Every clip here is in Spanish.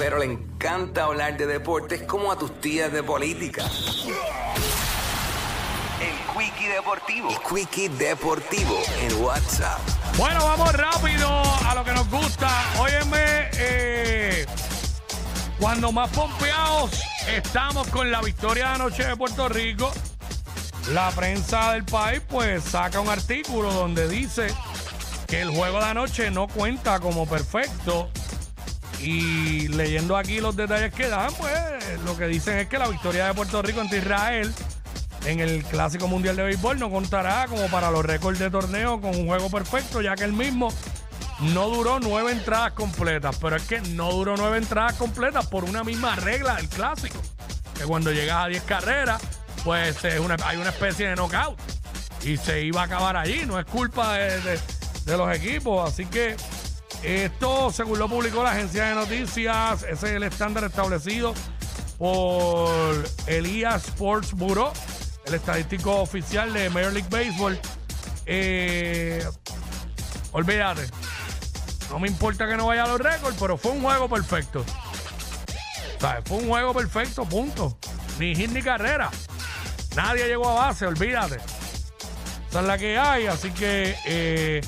Pero le encanta hablar de deportes como a tus tías de política. El Quickie Deportivo. El Quickie Deportivo en WhatsApp. Bueno, vamos rápido a lo que nos gusta. Óyeme, eh, cuando más pompeados estamos con la victoria de anoche de Puerto Rico, la prensa del país pues saca un artículo donde dice que el juego de anoche no cuenta como perfecto. Y leyendo aquí los detalles que dan, pues lo que dicen es que la victoria de Puerto Rico ante Israel en el Clásico Mundial de Béisbol no contará como para los récords de torneo con un juego perfecto, ya que el mismo no duró nueve entradas completas. Pero es que no duró nueve entradas completas por una misma regla del Clásico. Que cuando llegas a 10 carreras, pues hay una especie de knockout. Y se iba a acabar allí. No es culpa de los equipos. Así que esto, según lo publicó la agencia de noticias, ese es el estándar establecido por el EA Sports Bureau, el estadístico oficial de Major League Baseball. Eh, olvídate, no me importa que no vaya a los récords, pero fue un juego perfecto. O sea, fue un juego perfecto, punto. Ni hit ni carrera. Nadie llegó a base, olvídate. Esa es la que hay, así que eh,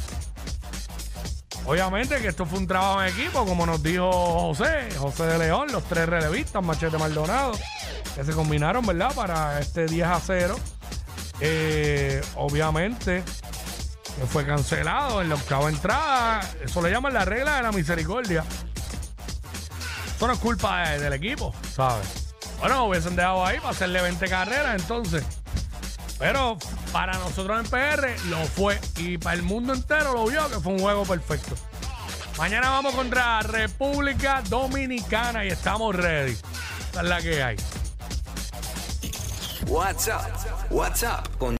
Obviamente que esto fue un trabajo en equipo, como nos dijo José, José de León, los tres relevistas, Machete Maldonado, que se combinaron, ¿verdad? Para este 10 a 0. Eh, obviamente que fue cancelado en la octava entrada. Eso le llaman la regla de la misericordia. Eso no es culpa de- del equipo, ¿sabes? Bueno, hubiesen dejado ahí para hacerle 20 carreras entonces. Pero para nosotros en PR lo fue. Y para el mundo entero lo vio que fue un juego perfecto. Mañana vamos contra República Dominicana y estamos ready. Esa es la que hay. WhatsApp. WhatsApp con